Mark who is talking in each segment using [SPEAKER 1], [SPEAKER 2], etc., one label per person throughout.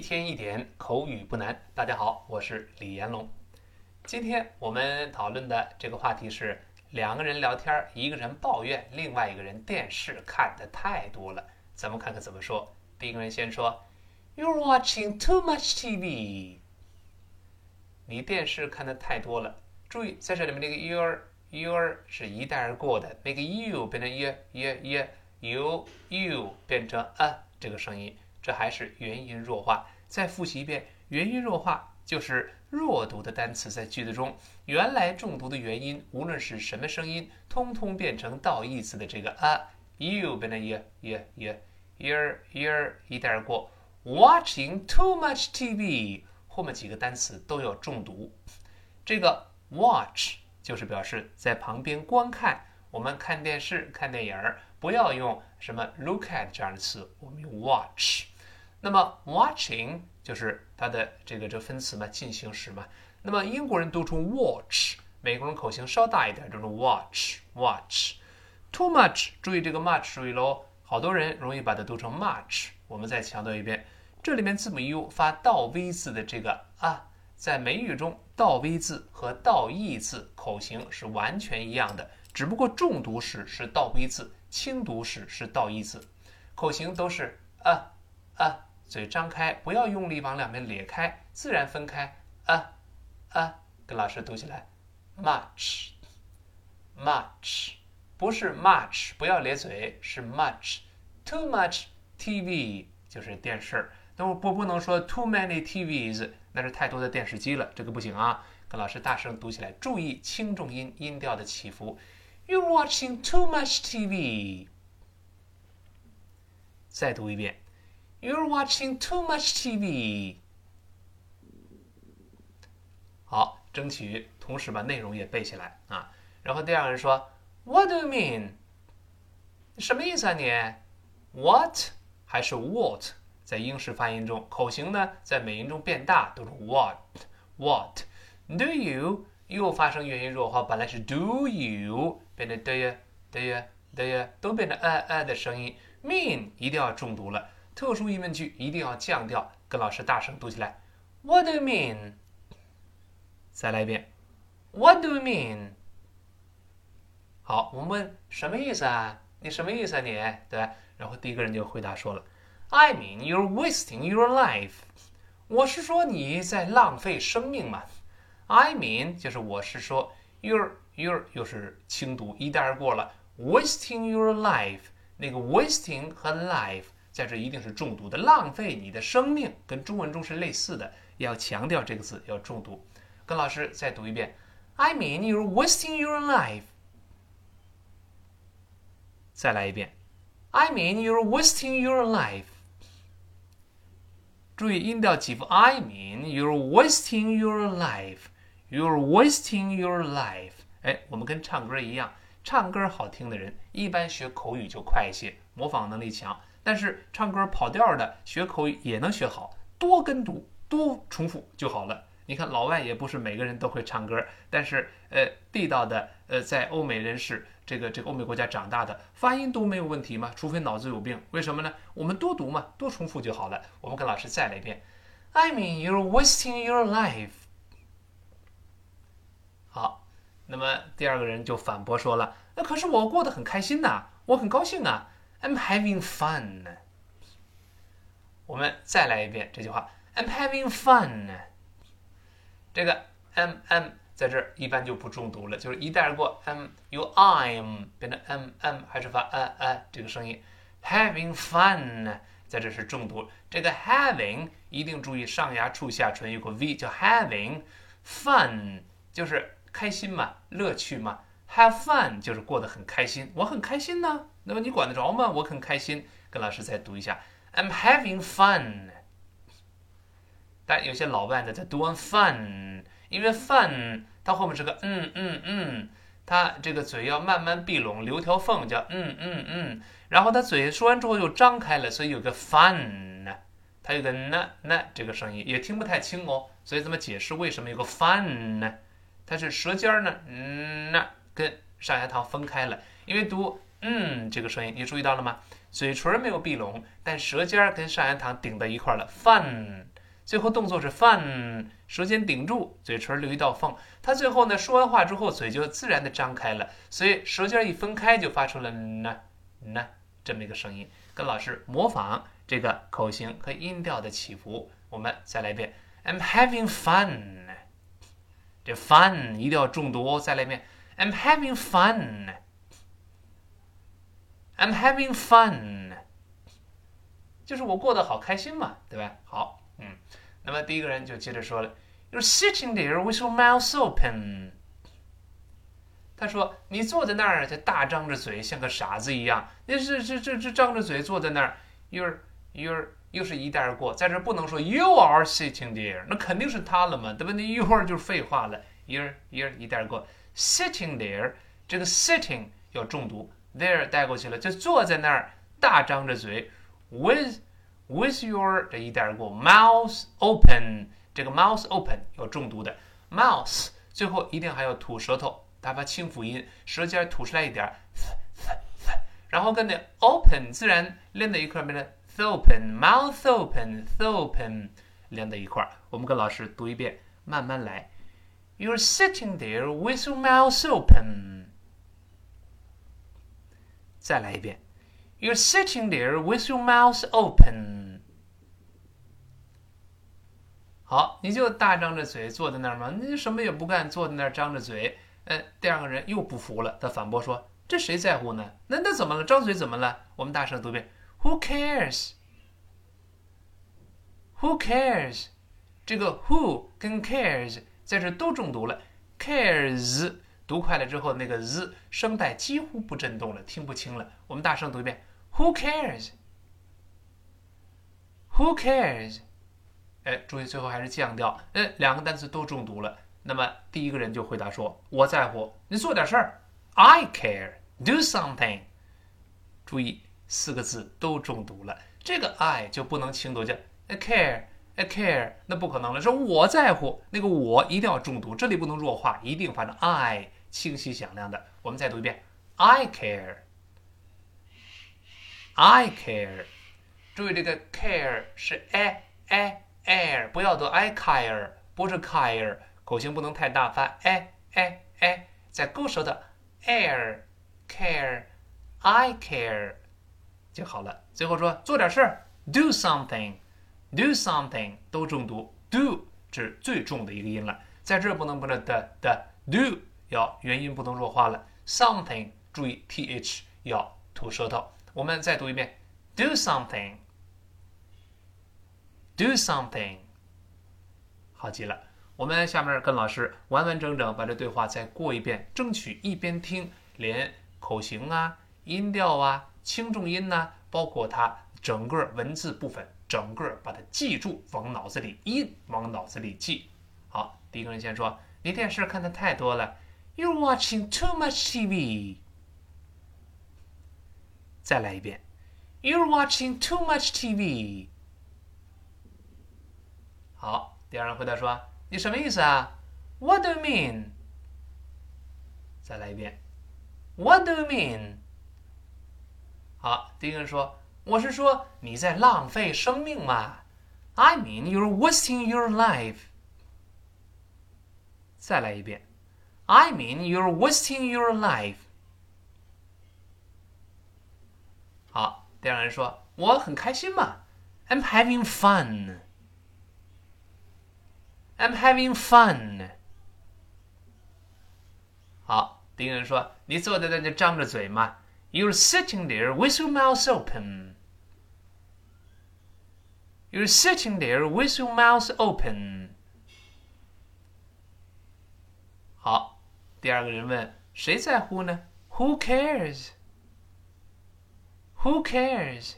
[SPEAKER 1] 一天一点口语不难。大家好，我是李延龙。今天我们讨论的这个话题是两个人聊天，一个人抱怨另外一个人电视看的太多了。咱们看看怎么说。第一个人先说：“You're watching too much TV。”你电视看的太多了。注意在这里面那个 “your your” 是一带而过的，那个 “you” 变成 “ye ye ye”，“you you” 变成 “a” 这个声音。这还是元音弱化。再复习一遍，元音弱化就是弱读的单词在句子中，原来重读的元音，无论是什么声音，通通变成倒义词的这个 a，you 变成 ye ye ye，ear ear 一带而过。Watching too much TV，后面几个单词都要重读。这个 watch 就是表示在旁边观看。我们看电视、看电影儿，不要用什么 look at 这样的词，我们用 watch。那么 watching 就是它的这个这分词嘛，进行时嘛。那么英国人读成 watch，美国人口型稍大一点，就是 watch watch。Too much，注意这个 much，注意喽，好多人容易把它读成 much。我们再强调一遍，这里面字母 u 发倒 v 字的这个啊，在美语中倒 v 字和倒 e 字口型是完全一样的，只不过重读时是倒 v 字，轻读时是倒 e 字，口型都是啊啊。嘴张开，不要用力往两边咧开，自然分开。啊啊，跟老师读起来，much，much，不是 much，不要咧嘴，是 much。Too much TV 就是电视，那我不不能说 too many TVs，那是太多的电视机了，这个不行啊。跟老师大声读起来，注意轻重音音调的起伏。You're watching too much TV。再读一遍。You're watching too much TV。好，争取同时把内容也背下来啊。然后第二个人说：“What do you mean？什么意思啊你？What 还是 What？在英式发音中，口型呢在美音中变大，都是 What What。Do you 又发生元音弱化，本来是 Do you 变成 Do you Do you Do you 都变成呃呃的声音。Mean 一定要重读了。特殊疑问句一定要降调，跟老师大声读起来。What do you mean？再来一遍。What do you mean？好，我们问什么意思啊？你什么意思啊？你对然后第一个人就回答说了：I mean you're wasting your life。我是说你在浪费生命嘛。I mean 就是我是说，you're you're 又是轻读，一带而过了。Wasting your life，那个 wasting 和 life。在这一定是重读的，浪费你的生命，跟中文中是类似的，要强调这个字要重读。跟老师再读一遍，I mean you're wasting your life。再来一遍，I mean you're wasting your life。注意音调起伏，I mean you're wasting your life，you're wasting your life。哎，我们跟唱歌一样，唱歌好听的人一般学口语就快一些，模仿能力强。但是唱歌跑调的学口语也能学好，多跟读多重复就好了。你看老外也不是每个人都会唱歌，但是呃地道的呃在欧美人士这个这个欧美国家长大的发音都没有问题嘛？除非脑子有病。为什么呢？我们多读嘛，多重复就好了。我们跟老师再来一遍，I mean you're wasting your life。好，那么第二个人就反驳说了，那可是我过得很开心呐，我很高兴啊。I'm having fun。我们再来一遍这句话：I'm having fun。这个 m m 在这儿一般就不重读了，就是一带而过。m 由 I'm 变成 m m，还是发 a a 这个声音。Having fun 在这是重读。这个 having 一定注意上牙触下唇有个 v，叫 having fun，就是开心嘛，乐趣嘛。Have fun 就是过得很开心，我很开心呢。那么你管得着吗？我很开心。跟老师再读一下，I'm having fun。但有些老外呢在读完 fun，因为 fun 它后面是个嗯嗯嗯，他这个嘴要慢慢闭拢，留条缝叫嗯嗯嗯。然后他嘴说完之后又张开了，所以有个 fun，呢它有个呢呢这个声音也听不太清哦。所以怎么解释为什么有个 fun 呢？它是舌尖呢，嗯那。跟上牙膛分开了，因为读嗯这个声音，你注意到了吗？嘴唇没有闭拢，但舌尖跟上牙膛顶到一块了。fun，最后动作是 fun，舌尖顶住，嘴唇留一道缝。他最后呢说完话之后，嘴就自然的张开了，所以舌尖一分开就发出了呢呢这么一个声音。跟老师模仿这个口型和音调的起伏，我们再来一遍。I'm having fun，这 fun 一定要重读。再来一遍。I'm having fun。I'm having fun，就是我过得好开心嘛，对吧？好，嗯，那么第一个人就接着说了，You're sitting there with your mouth open。他说你坐在那儿，就大张着嘴，像个傻子一样。你是这这这张着嘴坐在那儿，You're you're 又是一带而过，在这不能说 You are sitting there，那肯定是他了嘛，对吧？那一会儿就是废话了，You're you're 一带而过，sitting there，这个 sitting 要重读。There 带过去了，就坐在那儿，大张着嘴，with with your 这一带而过，mouth open 这个 mouth open 要重读的，mouth 最后一定还要吐舌头，打发清辅音，舌尖吐出来一点，然后跟那 open 自然连在一块儿，变成 open mouth open th open 连在一块儿。我们跟老师读一遍，慢慢来。You're sitting there with your mouth open. 再来一遍，You're sitting there with your mouth open。好，你就大张着嘴坐在那儿吗？你什么也不干，坐在那儿张着嘴。呃，第二个人又不服了，他反驳说：“这谁在乎呢？那那怎么了？张嘴怎么了？”我们大声读一遍：Who cares？Who cares？这个 who 跟 cares 在这都重读了，cares。读快了之后，那个 z 声带几乎不震动了，听不清了。我们大声读一遍：Who cares？Who cares？哎，注意最后还是降调。哎，两个单词都中毒了。那么第一个人就回答说：“我在乎，你做点事儿。”I care. Do something. 注意四个字都中毒了。这个 I 就不能轻读，叫 I care. I care. 那不可能了。说我在乎，那个我一定要重读，这里不能弱化，一定发成 I。清晰响亮的，我们再读一遍：I care, I care。注意这个 care 是 a a air，不要读 I care，不是 care，口型不能太大，发 a a a，在勾舌的 air care I care 就好了。最后说做点事儿，do something，do something 都重读，do 是最重的一个音了，在这不能不能的的 do。要元音不能弱化了，something 注意 th 要吐舌头。我们再读一遍，do something，do something，好极了。我们下面跟老师完完整整把这对话再过一遍，争取一边听，连口型啊、音调啊、轻重音呐，包括它整个文字部分，整个把它记住，往脑子里印，往脑子里记。好，第一个人先说，你电视看的太多了。You're watching too much TV. 再来一遍。You're watching too much TV. 好，第二人回答说：“你什么意思啊？”What do you mean？再来一遍。What do you mean？好，第一个人说：“我是说你在浪费生命嘛。”I mean you're wasting your life。再来一遍。 I mean, you're wasting your life. 好，第二个人说我很开心嘛，I'm having fun. I'm having fun. 好，第一个人说你坐在那就张着嘴嘛，You're sitting there with your mouth open. You're sitting there with your mouth open. 好。 第二个人问：“谁在乎呢？”Who cares？Who cares？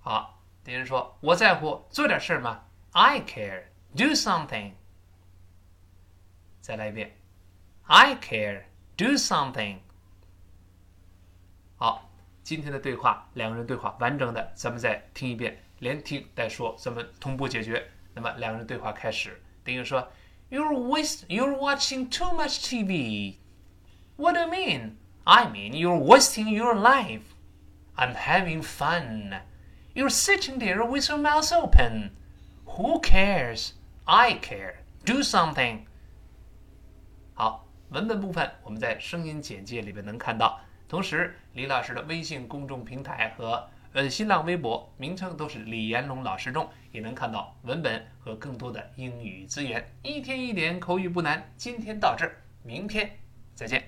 [SPEAKER 1] 好，敌人说：“我在乎，做点事儿嘛。”I care. Do something. 再来一遍：I care. Do something. 好，今天的对话，两个人对话完整的，咱们再听一遍，连听带说，咱们同步解决。那么两个人对话开始，敌人说。You're waste. You're watching too much TV. What do you mean? I mean you're wasting your life. I'm having fun. You're sitting there with your mouth open. Who cares? I care. Do something. 好，文本部分我们在声音简介里边能看到。同时，李老师的微信公众平台和 呃新浪微博名称都是李彦龙老师中，也能看到文本和更多的英语资源。一天一点口语不难，今天到这儿，明天再见。